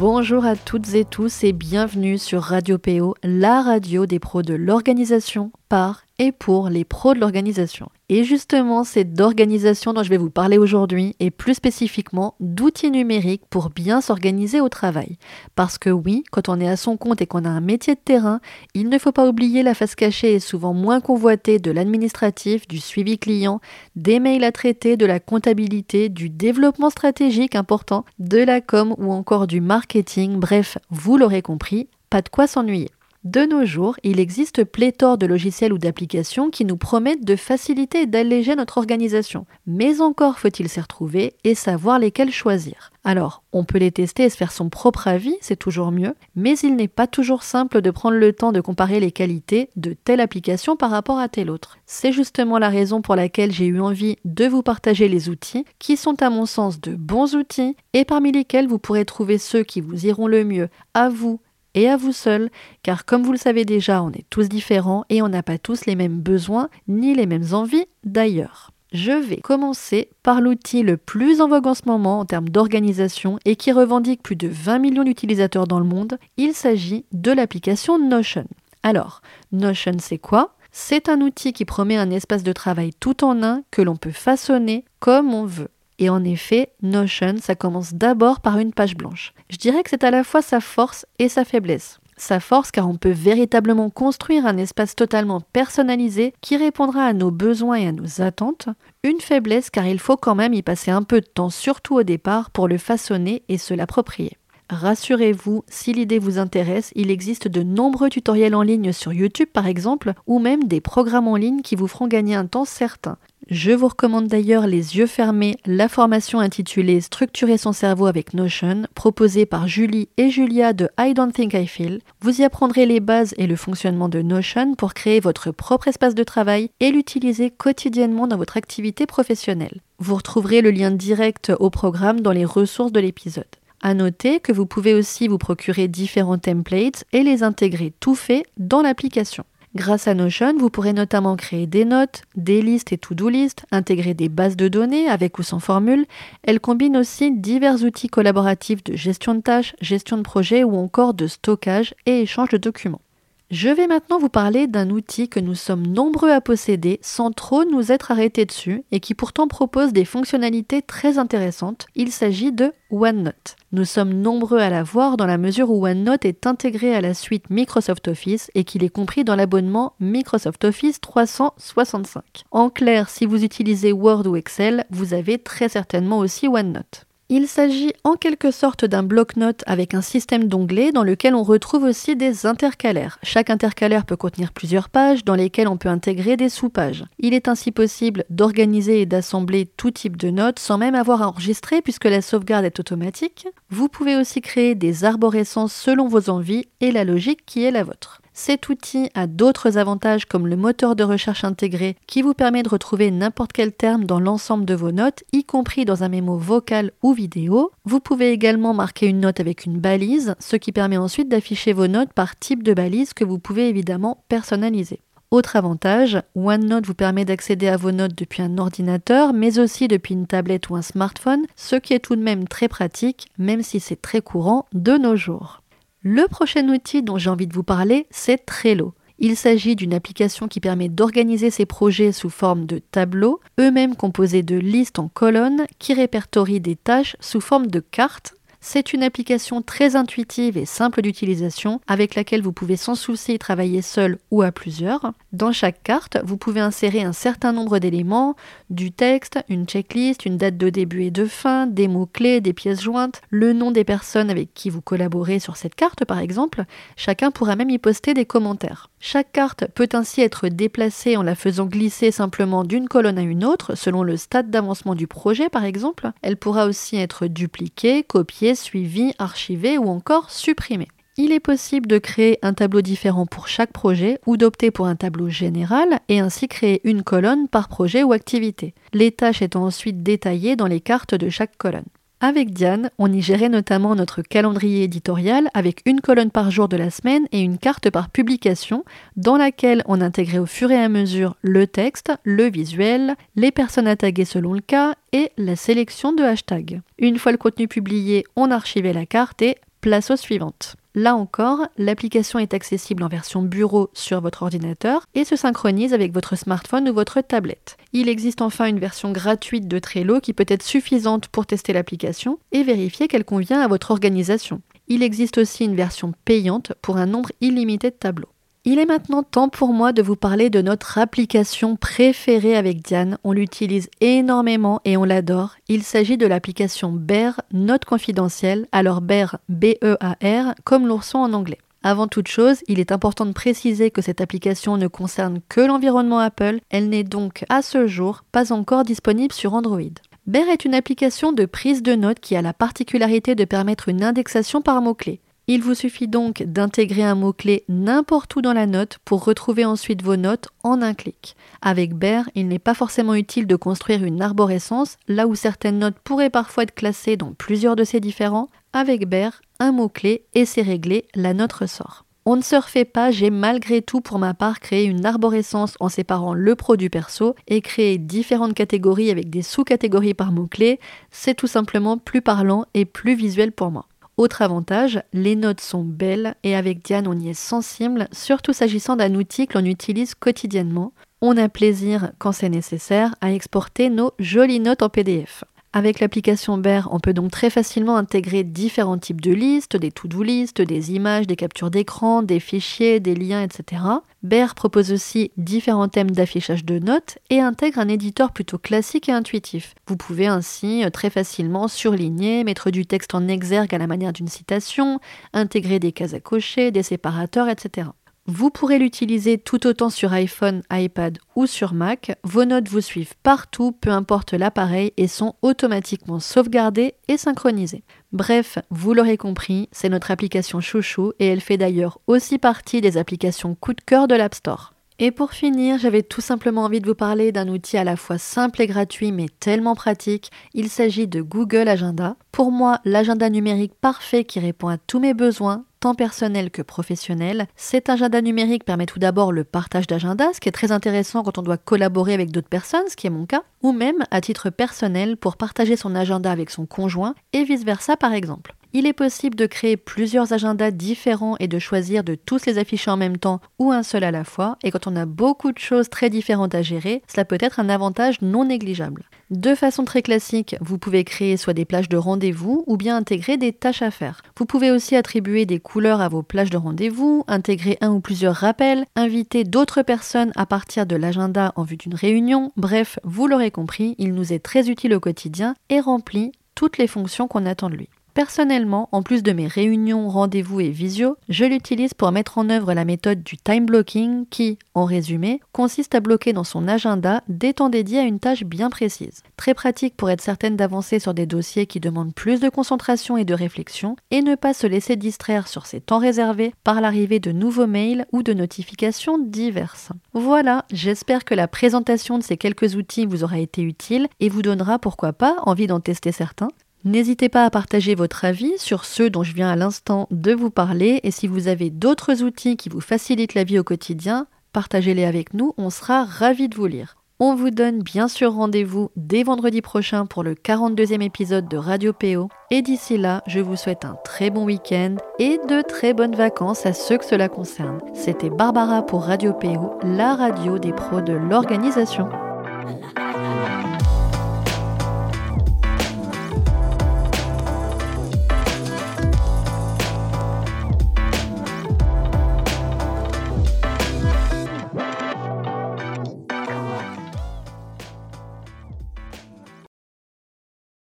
Bonjour à toutes et tous et bienvenue sur Radio PO, la radio des pros de l'organisation par et pour les pros de l'organisation. Et justement, c'est d'organisation dont je vais vous parler aujourd'hui et plus spécifiquement d'outils numériques pour bien s'organiser au travail. Parce que oui, quand on est à son compte et qu'on a un métier de terrain, il ne faut pas oublier la face cachée et souvent moins convoitée de l'administratif, du suivi client, des mails à traiter, de la comptabilité, du développement stratégique important, de la com ou encore du marketing. Bref, vous l'aurez compris, pas de quoi s'ennuyer. De nos jours, il existe pléthore de logiciels ou d'applications qui nous promettent de faciliter et d'alléger notre organisation. Mais encore faut-il s'y retrouver et savoir lesquels choisir. Alors, on peut les tester et se faire son propre avis, c'est toujours mieux, mais il n'est pas toujours simple de prendre le temps de comparer les qualités de telle application par rapport à telle autre. C'est justement la raison pour laquelle j'ai eu envie de vous partager les outils qui sont à mon sens de bons outils et parmi lesquels vous pourrez trouver ceux qui vous iront le mieux à vous et à vous seul, car comme vous le savez déjà, on est tous différents et on n'a pas tous les mêmes besoins ni les mêmes envies d'ailleurs. Je vais commencer par l'outil le plus en vogue en ce moment en termes d'organisation et qui revendique plus de 20 millions d'utilisateurs dans le monde. Il s'agit de l'application Notion. Alors, Notion c'est quoi? C'est un outil qui promet un espace de travail tout en un que l'on peut façonner comme on veut. Et en effet, Notion, ça commence d'abord par une page blanche. Je dirais que c'est à la fois sa force et sa faiblesse. Sa force car on peut véritablement construire un espace totalement personnalisé qui répondra à nos besoins et à nos attentes. Une faiblesse car il faut quand même y passer un peu de temps, surtout au départ, pour le façonner et se l'approprier. Rassurez-vous, si l'idée vous intéresse, il existe de nombreux tutoriels en ligne sur YouTube par exemple, ou même des programmes en ligne qui vous feront gagner un temps certain. Je vous recommande d'ailleurs les yeux fermés la formation intitulée Structurer son cerveau avec Notion, proposée par Julie et Julia de I Don't Think I Feel. Vous y apprendrez les bases et le fonctionnement de Notion pour créer votre propre espace de travail et l'utiliser quotidiennement dans votre activité professionnelle. Vous retrouverez le lien direct au programme dans les ressources de l'épisode. À noter que vous pouvez aussi vous procurer différents templates et les intégrer tout fait dans l'application. Grâce à Notion, vous pourrez notamment créer des notes, des listes et to-do list, intégrer des bases de données avec ou sans formule. Elle combine aussi divers outils collaboratifs de gestion de tâches, gestion de projets ou encore de stockage et échange de documents. Je vais maintenant vous parler d'un outil que nous sommes nombreux à posséder sans trop nous être arrêtés dessus et qui pourtant propose des fonctionnalités très intéressantes. Il s'agit de OneNote. Nous sommes nombreux à la voir dans la mesure où OneNote est intégré à la suite Microsoft Office et qu'il est compris dans l'abonnement Microsoft Office 365. En clair, si vous utilisez Word ou Excel, vous avez très certainement aussi OneNote. Il s'agit en quelque sorte d'un bloc-notes avec un système d'onglets dans lequel on retrouve aussi des intercalaires. Chaque intercalaire peut contenir plusieurs pages dans lesquelles on peut intégrer des sous-pages. Il est ainsi possible d'organiser et d'assembler tout type de notes sans même avoir à enregistrer puisque la sauvegarde est automatique. Vous pouvez aussi créer des arborescences selon vos envies et la logique qui est la vôtre. Cet outil a d'autres avantages comme le moteur de recherche intégré qui vous permet de retrouver n'importe quel terme dans l'ensemble de vos notes, y compris dans un mémo vocal ou vidéo. Vous pouvez également marquer une note avec une balise, ce qui permet ensuite d'afficher vos notes par type de balise que vous pouvez évidemment personnaliser. Autre avantage, OneNote vous permet d'accéder à vos notes depuis un ordinateur, mais aussi depuis une tablette ou un smartphone, ce qui est tout de même très pratique, même si c'est très courant de nos jours. Le prochain outil dont j'ai envie de vous parler, c'est Trello. Il s'agit d'une application qui permet d'organiser ses projets sous forme de tableaux, eux-mêmes composés de listes en colonnes qui répertorient des tâches sous forme de cartes c'est une application très intuitive et simple d'utilisation avec laquelle vous pouvez sans souci travailler seul ou à plusieurs. Dans chaque carte, vous pouvez insérer un certain nombre d'éléments, du texte, une checklist, une date de début et de fin, des mots-clés, des pièces jointes, le nom des personnes avec qui vous collaborez sur cette carte par exemple. Chacun pourra même y poster des commentaires. Chaque carte peut ainsi être déplacée en la faisant glisser simplement d'une colonne à une autre selon le stade d'avancement du projet par exemple. Elle pourra aussi être dupliquée, copiée, suivie, archivée ou encore supprimée. Il est possible de créer un tableau différent pour chaque projet ou d'opter pour un tableau général et ainsi créer une colonne par projet ou activité, les tâches étant ensuite détaillées dans les cartes de chaque colonne. Avec Diane, on y gérait notamment notre calendrier éditorial avec une colonne par jour de la semaine et une carte par publication dans laquelle on intégrait au fur et à mesure le texte, le visuel, les personnes à taguer selon le cas et la sélection de hashtags. Une fois le contenu publié, on archivait la carte et place aux suivantes. Là encore, l'application est accessible en version bureau sur votre ordinateur et se synchronise avec votre smartphone ou votre tablette. Il existe enfin une version gratuite de Trello qui peut être suffisante pour tester l'application et vérifier qu'elle convient à votre organisation. Il existe aussi une version payante pour un nombre illimité de tableaux. Il est maintenant temps pour moi de vous parler de notre application préférée avec Diane. On l'utilise énormément et on l'adore. Il s'agit de l'application Bear Note confidentielle, alors Bear B-E-A-R comme l'ourson en anglais. Avant toute chose, il est important de préciser que cette application ne concerne que l'environnement Apple, elle n'est donc à ce jour pas encore disponible sur Android. Bear est une application de prise de notes qui a la particularité de permettre une indexation par mots-clés. Il vous suffit donc d'intégrer un mot-clé n'importe où dans la note pour retrouver ensuite vos notes en un clic. Avec Bear, il n'est pas forcément utile de construire une arborescence, là où certaines notes pourraient parfois être classées dans plusieurs de ces différents. Avec Bear, un mot-clé et c'est réglé, la note ressort. On ne se refait pas, j'ai malgré tout pour ma part créé une arborescence en séparant le pro du perso et créé différentes catégories avec des sous-catégories par mot-clé. C'est tout simplement plus parlant et plus visuel pour moi. Autre avantage, les notes sont belles et avec Diane on y est sensible, surtout s'agissant d'un outil que l'on utilise quotidiennement. On a plaisir, quand c'est nécessaire, à exporter nos jolies notes en PDF. Avec l'application Bear, on peut donc très facilement intégrer différents types de listes, des to-do listes, des images, des captures d'écran, des fichiers, des liens, etc. Bear propose aussi différents thèmes d'affichage de notes et intègre un éditeur plutôt classique et intuitif. Vous pouvez ainsi euh, très facilement surligner, mettre du texte en exergue à la manière d'une citation, intégrer des cases à cocher, des séparateurs, etc. Vous pourrez l'utiliser tout autant sur iPhone, iPad ou sur Mac. Vos notes vous suivent partout, peu importe l'appareil, et sont automatiquement sauvegardées et synchronisées. Bref, vous l'aurez compris, c'est notre application chouchou et elle fait d'ailleurs aussi partie des applications coup de cœur de l'App Store. Et pour finir, j'avais tout simplement envie de vous parler d'un outil à la fois simple et gratuit mais tellement pratique. Il s'agit de Google Agenda. Pour moi, l'agenda numérique parfait qui répond à tous mes besoins, tant personnel que professionnel. Cet agenda numérique permet tout d'abord le partage d'agenda, ce qui est très intéressant quand on doit collaborer avec d'autres personnes, ce qui est mon cas, ou même à titre personnel pour partager son agenda avec son conjoint et vice-versa par exemple. Il est possible de créer plusieurs agendas différents et de choisir de tous les afficher en même temps ou un seul à la fois, et quand on a beaucoup de choses très différentes à gérer, cela peut être un avantage non négligeable. De façon très classique, vous pouvez créer soit des plages de rendez-vous ou bien intégrer des tâches à faire. Vous pouvez aussi attribuer des couleurs à vos plages de rendez-vous, intégrer un ou plusieurs rappels, inviter d'autres personnes à partir de l'agenda en vue d'une réunion, bref, vous l'aurez compris, il nous est très utile au quotidien et remplit toutes les fonctions qu'on attend de lui. Personnellement, en plus de mes réunions, rendez-vous et visio, je l'utilise pour mettre en œuvre la méthode du time blocking qui, en résumé, consiste à bloquer dans son agenda des temps dédiés à une tâche bien précise. Très pratique pour être certaine d'avancer sur des dossiers qui demandent plus de concentration et de réflexion et ne pas se laisser distraire sur ces temps réservés par l'arrivée de nouveaux mails ou de notifications diverses. Voilà, j'espère que la présentation de ces quelques outils vous aura été utile et vous donnera pourquoi pas envie d'en tester certains. N'hésitez pas à partager votre avis sur ceux dont je viens à l'instant de vous parler et si vous avez d'autres outils qui vous facilitent la vie au quotidien, partagez-les avec nous, on sera ravis de vous lire. On vous donne bien sûr rendez-vous dès vendredi prochain pour le 42e épisode de Radio PO. Et d'ici là, je vous souhaite un très bon week-end et de très bonnes vacances à ceux que cela concerne. C'était Barbara pour Radio PO, la radio des pros de l'organisation.